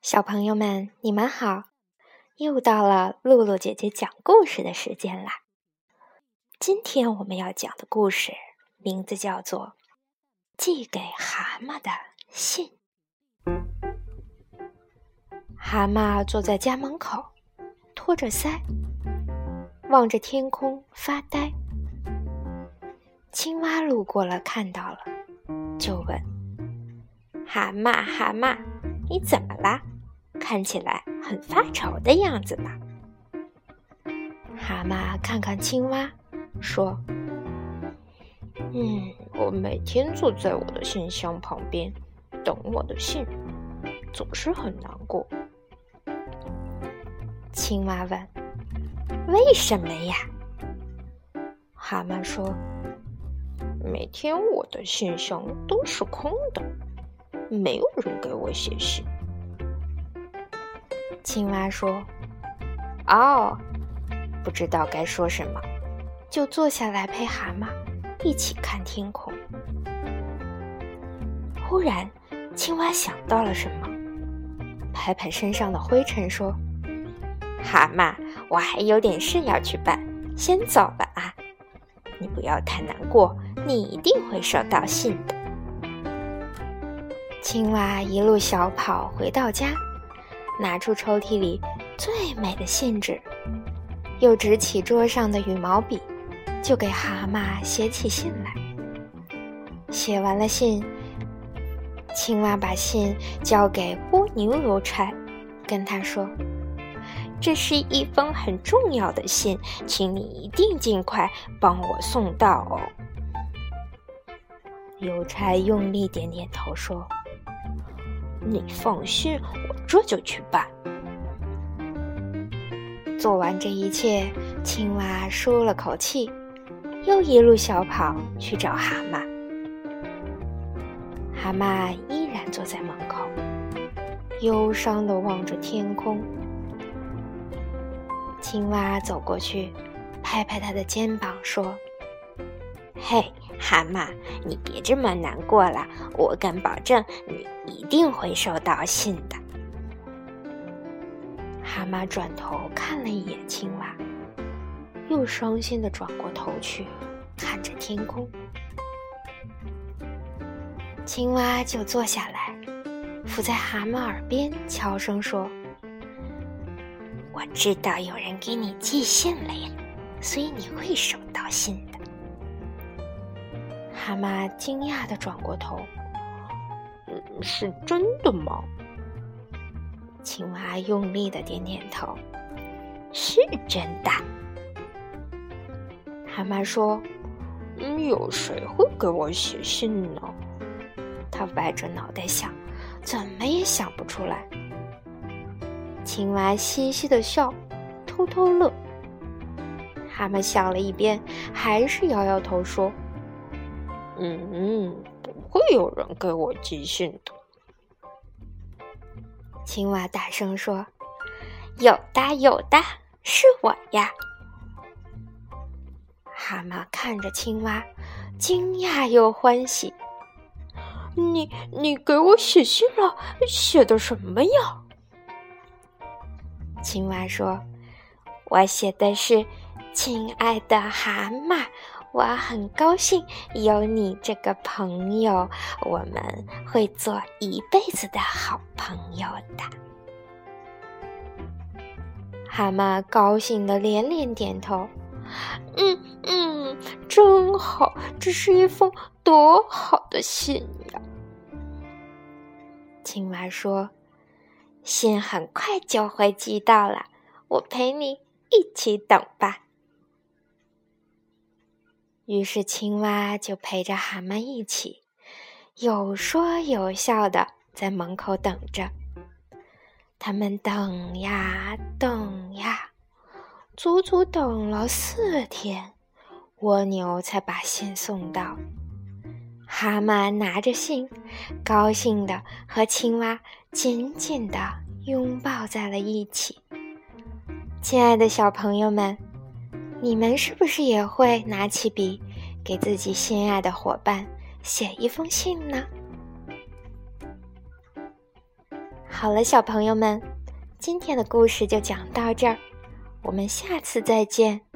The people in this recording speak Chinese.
小朋友们，你们好！又到了露露姐姐讲故事的时间啦。今天我们要讲的故事名字叫做《寄给蛤蟆的信》。蛤蟆坐在家门口，托着腮，望着天空发呆。青蛙路过了，看到了，就问：“蛤蟆，蛤蟆，你怎么啦？看起来很发愁的样子嘛。”蛤蟆看看青蛙，说：“嗯，我每天坐在我的信箱旁边，等我的信，总是很难过。”青蛙问：“为什么呀？”蛤蟆说：“每天我的信箱都是空的，没有人给我写信。”青蛙说：“哦，不知道该说什么，就坐下来陪蛤蟆一起看天空。”忽然，青蛙想到了什么，拍拍身上的灰尘说：“蛤蟆，我还有点事要去办，先走了啊！你不要太难过，你一定会收到信的。”青蛙一路小跑回到家。拿出抽屉里最美的信纸，又执起桌上的羽毛笔，就给蛤蟆写起信来。写完了信，青蛙把信交给蜗牛邮差，跟他说：“这是一封很重要的信，请你一定尽快帮我送到。”邮差用力点点头说。你放心，我这就去办。做完这一切，青蛙舒了口气，又一路小跑去找蛤蟆。蛤蟆依然坐在门口，忧伤的望着天空。青蛙走过去，拍拍它的肩膀，说：“嘿。”蛤蟆，你别这么难过了，我敢保证你一定会收到信的。蛤蟆转头看了一眼青蛙，又伤心的转过头去，看着天空。青蛙就坐下来，伏在蛤蟆耳边悄声说：“我知道有人给你寄信了呀，所以你会收到信的。”蛤蟆惊讶的转过头：“是真的吗？”青蛙用力的点点头：“是真的。”蛤蟆说：“有谁会给我写信呢？”他歪着脑袋想，怎么也想不出来。青蛙嘻嘻的笑，偷偷乐。蛤蟆想了一遍，还是摇摇头说。嗯，不会有人给我寄信的。青蛙大声说：“有的，有的，是我呀！”蛤蟆看着青蛙，惊讶又欢喜。“你，你给我写信了？写的什么呀？”青蛙说：“我写的是，亲爱的蛤蟆。”我很高兴有你这个朋友，我们会做一辈子的好朋友的。蛤蟆高兴的连连点头，嗯嗯，真好，这是一封多好的信呀！青蛙说：“信很快就会寄到了，我陪你一起等吧。”于是，青蛙就陪着蛤蟆一起，有说有笑的在门口等着。他们等呀等呀，足足等了四天，蜗牛才把信送到。蛤蟆拿着信，高兴的和青蛙紧紧的拥抱在了一起。亲爱的小朋友们。你们是不是也会拿起笔，给自己心爱的伙伴写一封信呢？好了，小朋友们，今天的故事就讲到这儿，我们下次再见。